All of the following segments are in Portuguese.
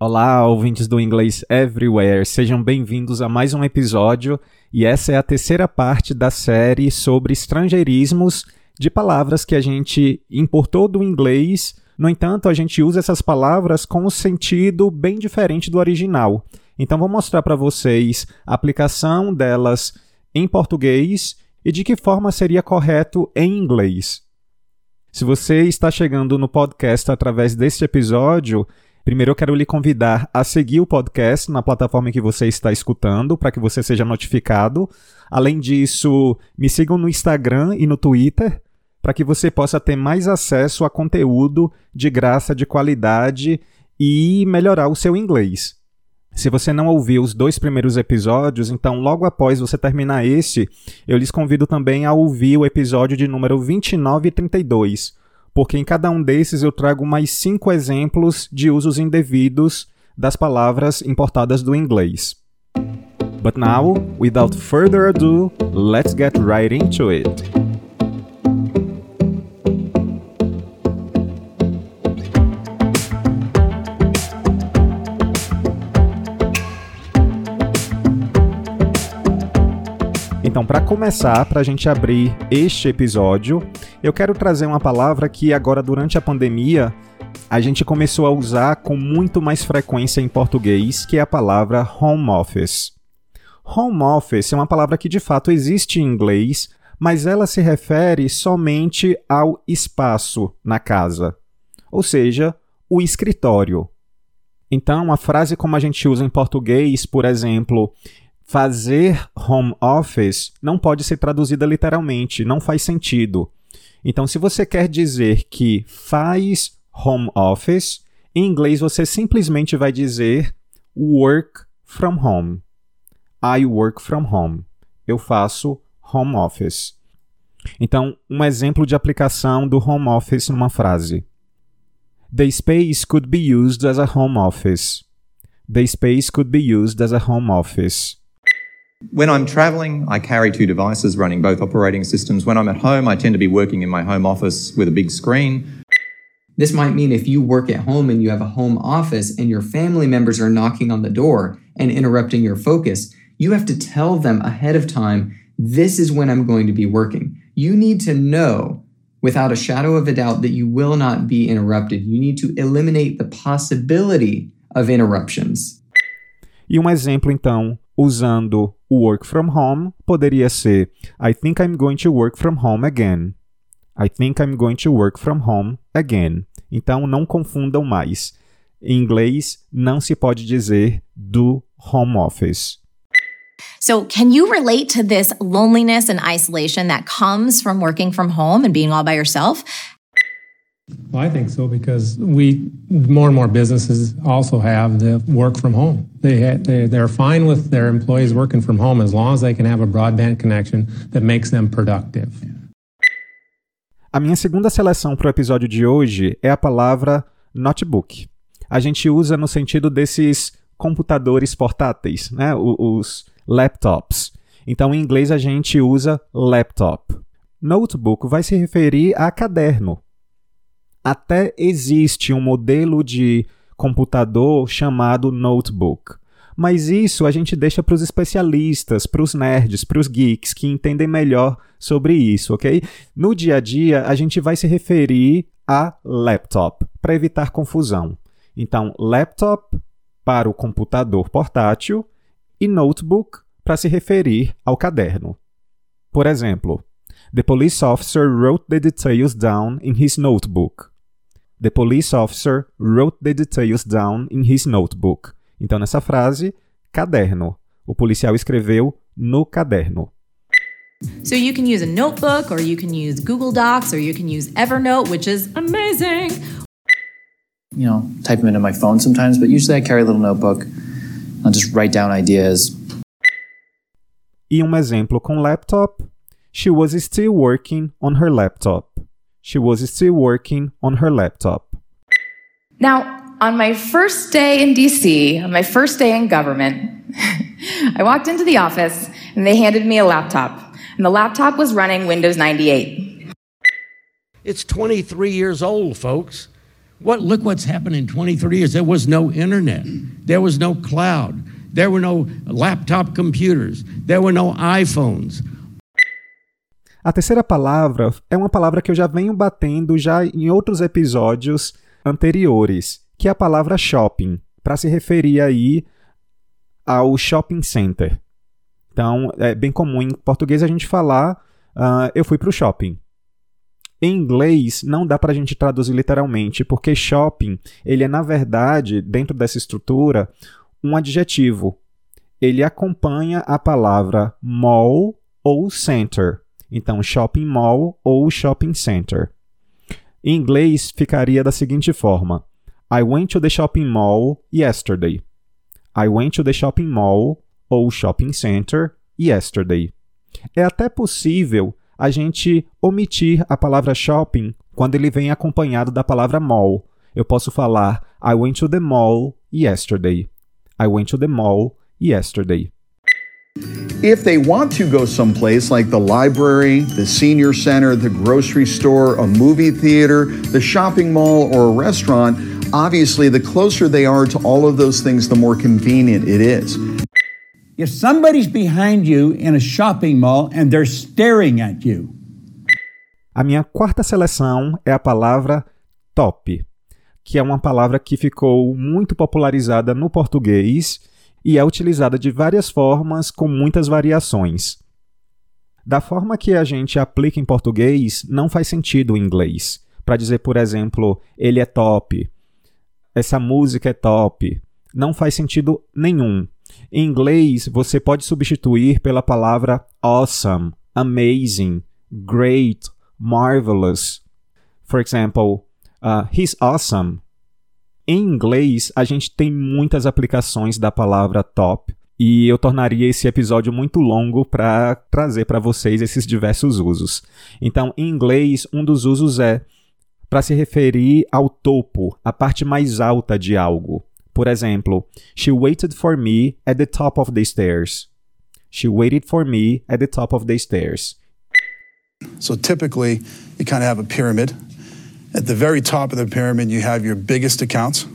Olá, ouvintes do Inglês Everywhere, sejam bem-vindos a mais um episódio e essa é a terceira parte da série sobre estrangeirismos de palavras que a gente importou do inglês. No entanto, a gente usa essas palavras com um sentido bem diferente do original. Então, vou mostrar para vocês a aplicação delas em português e de que forma seria correto em inglês. Se você está chegando no podcast através deste episódio, Primeiro, eu quero lhe convidar a seguir o podcast na plataforma que você está escutando, para que você seja notificado. Além disso, me sigam no Instagram e no Twitter, para que você possa ter mais acesso a conteúdo de graça, de qualidade e melhorar o seu inglês. Se você não ouviu os dois primeiros episódios, então logo após você terminar esse, eu lhes convido também a ouvir o episódio de número 29 e 32 porque em cada um desses eu trago mais cinco exemplos de usos indevidos das palavras importadas do inglês. But now, without further ado, let's get right into it. Então, para começar, para a gente abrir este episódio, eu quero trazer uma palavra que agora, durante a pandemia, a gente começou a usar com muito mais frequência em português, que é a palavra home office. Home office é uma palavra que de fato existe em inglês, mas ela se refere somente ao espaço na casa, ou seja, o escritório. Então, a frase como a gente usa em português, por exemplo, fazer home office não pode ser traduzida literalmente, não faz sentido. Então, se você quer dizer que faz home office, em inglês você simplesmente vai dizer work from home. I work from home. Eu faço home office. Então, um exemplo de aplicação do home office numa frase. The space could be used as a home office. The space could be used as a home office. When I'm traveling, I carry two devices running both operating systems. When I'm at home, I tend to be working in my home office with a big screen. This might mean if you work at home and you have a home office and your family members are knocking on the door and interrupting your focus, you have to tell them ahead of time, this is when I'm going to be working. You need to know without a shadow of a doubt that you will not be interrupted. You need to eliminate the possibility of interruptions. E um exemplo, então, usando work from home, poderia ser I think I'm going to work from home again. I think I'm going to work from home again. Então não confundam mais. Em inglês não se pode dizer do home office. So, can you relate to this loneliness and isolation that comes from working from home and being all by yourself? Well, I think so because we more and more businesses also have the work from home. They, ha- they they're fine with their employees working from home as long as they can have a broadband connection that makes them productive. A minha segunda seleção para o episódio de hoje é a palavra notebook. A gente usa no sentido desses computadores portáteis, né? os laptops. Então, em inglês, a gente usa laptop. Notebook vai se referir a caderno, até existe um modelo de computador chamado notebook. Mas isso a gente deixa para os especialistas, para os nerds, para os geeks que entendem melhor sobre isso, ok? No dia a dia, a gente vai se referir a laptop, para evitar confusão. Então, laptop para o computador portátil e notebook para se referir ao caderno. Por exemplo, The police officer wrote the details down in his notebook. The police officer wrote the details down in his notebook. Então, nessa frase, caderno. O policial escreveu no caderno. So you can use a notebook, or you can use Google Docs, or you can use Evernote, which is amazing. You know, type them into my phone sometimes, but usually I carry a little notebook. I'll just write down ideas, E um exemplo com laptop, she was still working on her laptop. She was still working on her laptop. Now, on my first day in DC, on my first day in government, I walked into the office and they handed me a laptop. And the laptop was running Windows 98. It's 23 years old, folks. What look what's happened in 23 years. There was no internet. There was no cloud. There were no laptop computers. There were no iPhones. A terceira palavra é uma palavra que eu já venho batendo já em outros episódios anteriores, que é a palavra shopping, para se referir aí ao shopping center. Então, é bem comum em português a gente falar uh, eu fui para o shopping. Em inglês, não dá para a gente traduzir literalmente, porque shopping, ele é, na verdade, dentro dessa estrutura, um adjetivo. Ele acompanha a palavra mall ou center. Então, shopping mall ou shopping center. Em inglês, ficaria da seguinte forma: I went to the shopping mall yesterday. I went to the shopping mall ou shopping center yesterday. É até possível a gente omitir a palavra shopping quando ele vem acompanhado da palavra mall. Eu posso falar I went to the mall yesterday. I went to the mall yesterday. If they want to go someplace like the library, the senior center, the grocery store, a movie theater, the shopping mall, or a restaurant, obviously the closer they are to all of those things, the more convenient it is. If somebody's behind you in a shopping mall and they're staring at you. A minha quarta seleção é a palavra top, que é uma palavra que ficou muito popularizada no português e é utilizada de várias formas com muitas variações. Da forma que a gente aplica em português, não faz sentido em inglês. Para dizer, por exemplo, ele é top, essa música é top, não faz sentido nenhum. Em inglês, você pode substituir pela palavra awesome, amazing, great, marvelous. For example, uh, he's awesome. Em inglês, a gente tem muitas aplicações da palavra top e eu tornaria esse episódio muito longo para trazer para vocês esses diversos usos. Então, em inglês, um dos usos é para se referir ao topo, a parte mais alta de algo. Por exemplo, she waited for me at the top of the stairs. She waited for me at the top of the stairs. So typically, you kind of have a pyramid At the very top of the pyramid, you have your biggest accounts,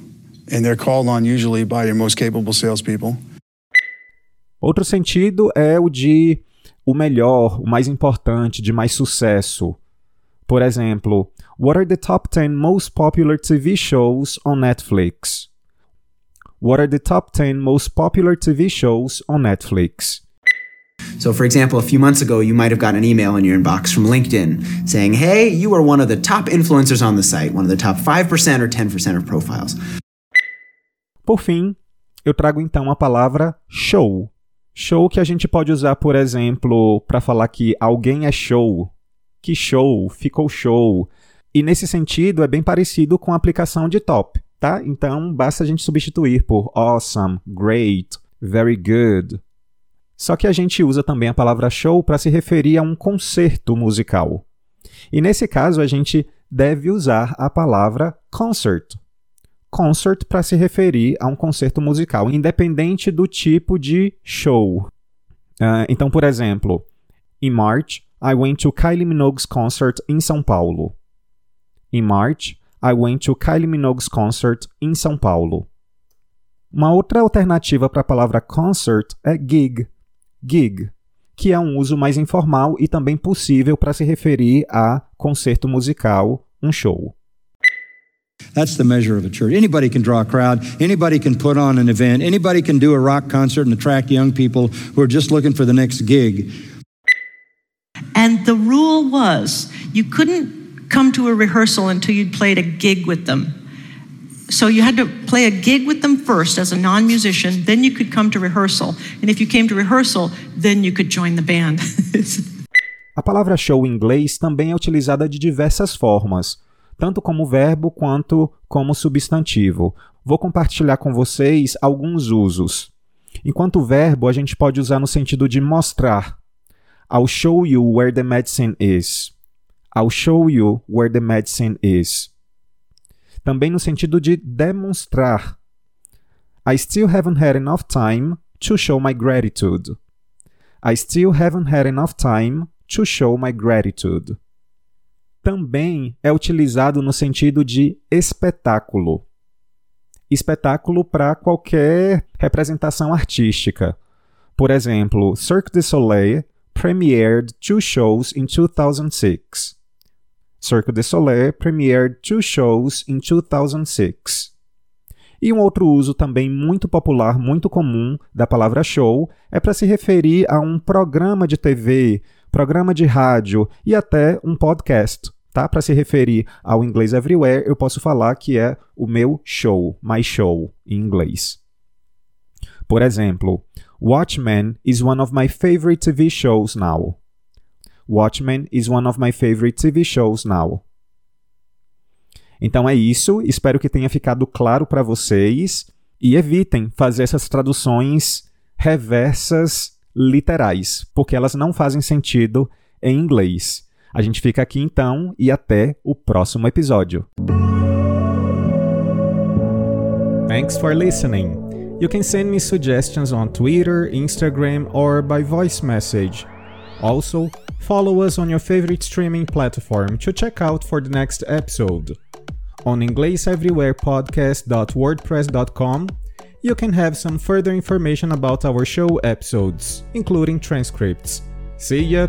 and they're called on usually by your most capable salespeople. Outro sentido é o de o melhor, o mais importante, de mais sucesso. Por exemplo, What are the top 10 most popular TV shows on Netflix? What are the top 10 most popular TV shows on Netflix? So, for example, a few months ago, you might have gotten an email in your inbox from LinkedIn saying, Hey, you are one of the top influencers on the site, one of the top 5% or 10% of profiles. Por fim, eu trago então a palavra show. Show que a gente pode usar, por exemplo, para falar que alguém é show. Que show, ficou show. E nesse sentido é bem parecido com a aplicação de top, tá? Então basta a gente substituir por awesome, great, very good, só que a gente usa também a palavra show para se referir a um concerto musical. E nesse caso a gente deve usar a palavra concert. Concert para se referir a um concerto musical, independente do tipo de show. Uh, então, por exemplo, em March, I went to Kylie Minogue's concert em São Paulo. Em March, I went to Kylie Minogue's concert em São Paulo. Uma outra alternativa para a palavra concert é gig, gig, que é um uso mais informal e também possível para se referir a concerto musical, um show. That's the measure of a church. Anybody can draw a crowd, anybody can put on an event, anybody can do a rock concert and attract young people who are just looking for the next gig. And the rule was you couldn't come to a rehearsal until you'd played a gig with them. So you had to play a gig with them first as a non musician, then you could come to rehearsal. And if you came to rehearsal, then you could join the band. a palavra show em inglês também é utilizada de diversas formas, tanto como verbo quanto como substantivo. Vou compartilhar com vocês alguns usos. enquanto verbo a gente pode usar no sentido de mostrar. I'll show you where the medicine is. I'll show you where the medicine is. Também no sentido de demonstrar. I still haven't had enough time to show my gratitude. I still haven't had enough time to show my gratitude. Também é utilizado no sentido de espetáculo. Espetáculo para qualquer representação artística. Por exemplo, Cirque du Soleil premiered two shows in 2006. Cirque du Soleil premiered two shows in 2006. E um outro uso também muito popular, muito comum da palavra show é para se referir a um programa de TV, programa de rádio e até um podcast. Tá? Para se referir ao inglês everywhere, eu posso falar que é o meu show, my show em inglês. Por exemplo, Watchmen is one of my favorite TV shows now. Watchmen is one of my favorite TV shows now. Então é isso, espero que tenha ficado claro para vocês e evitem fazer essas traduções reversas literais, porque elas não fazem sentido em inglês. A gente fica aqui então e até o próximo episódio. Thanks for listening. You can send me suggestions on Twitter, Instagram, or by voice message. Also, follow us on your favorite streaming platform to check out for the next episode. On EnglishEverywherePodcast.wordpress.com, you can have some further information about our show episodes, including transcripts. See ya!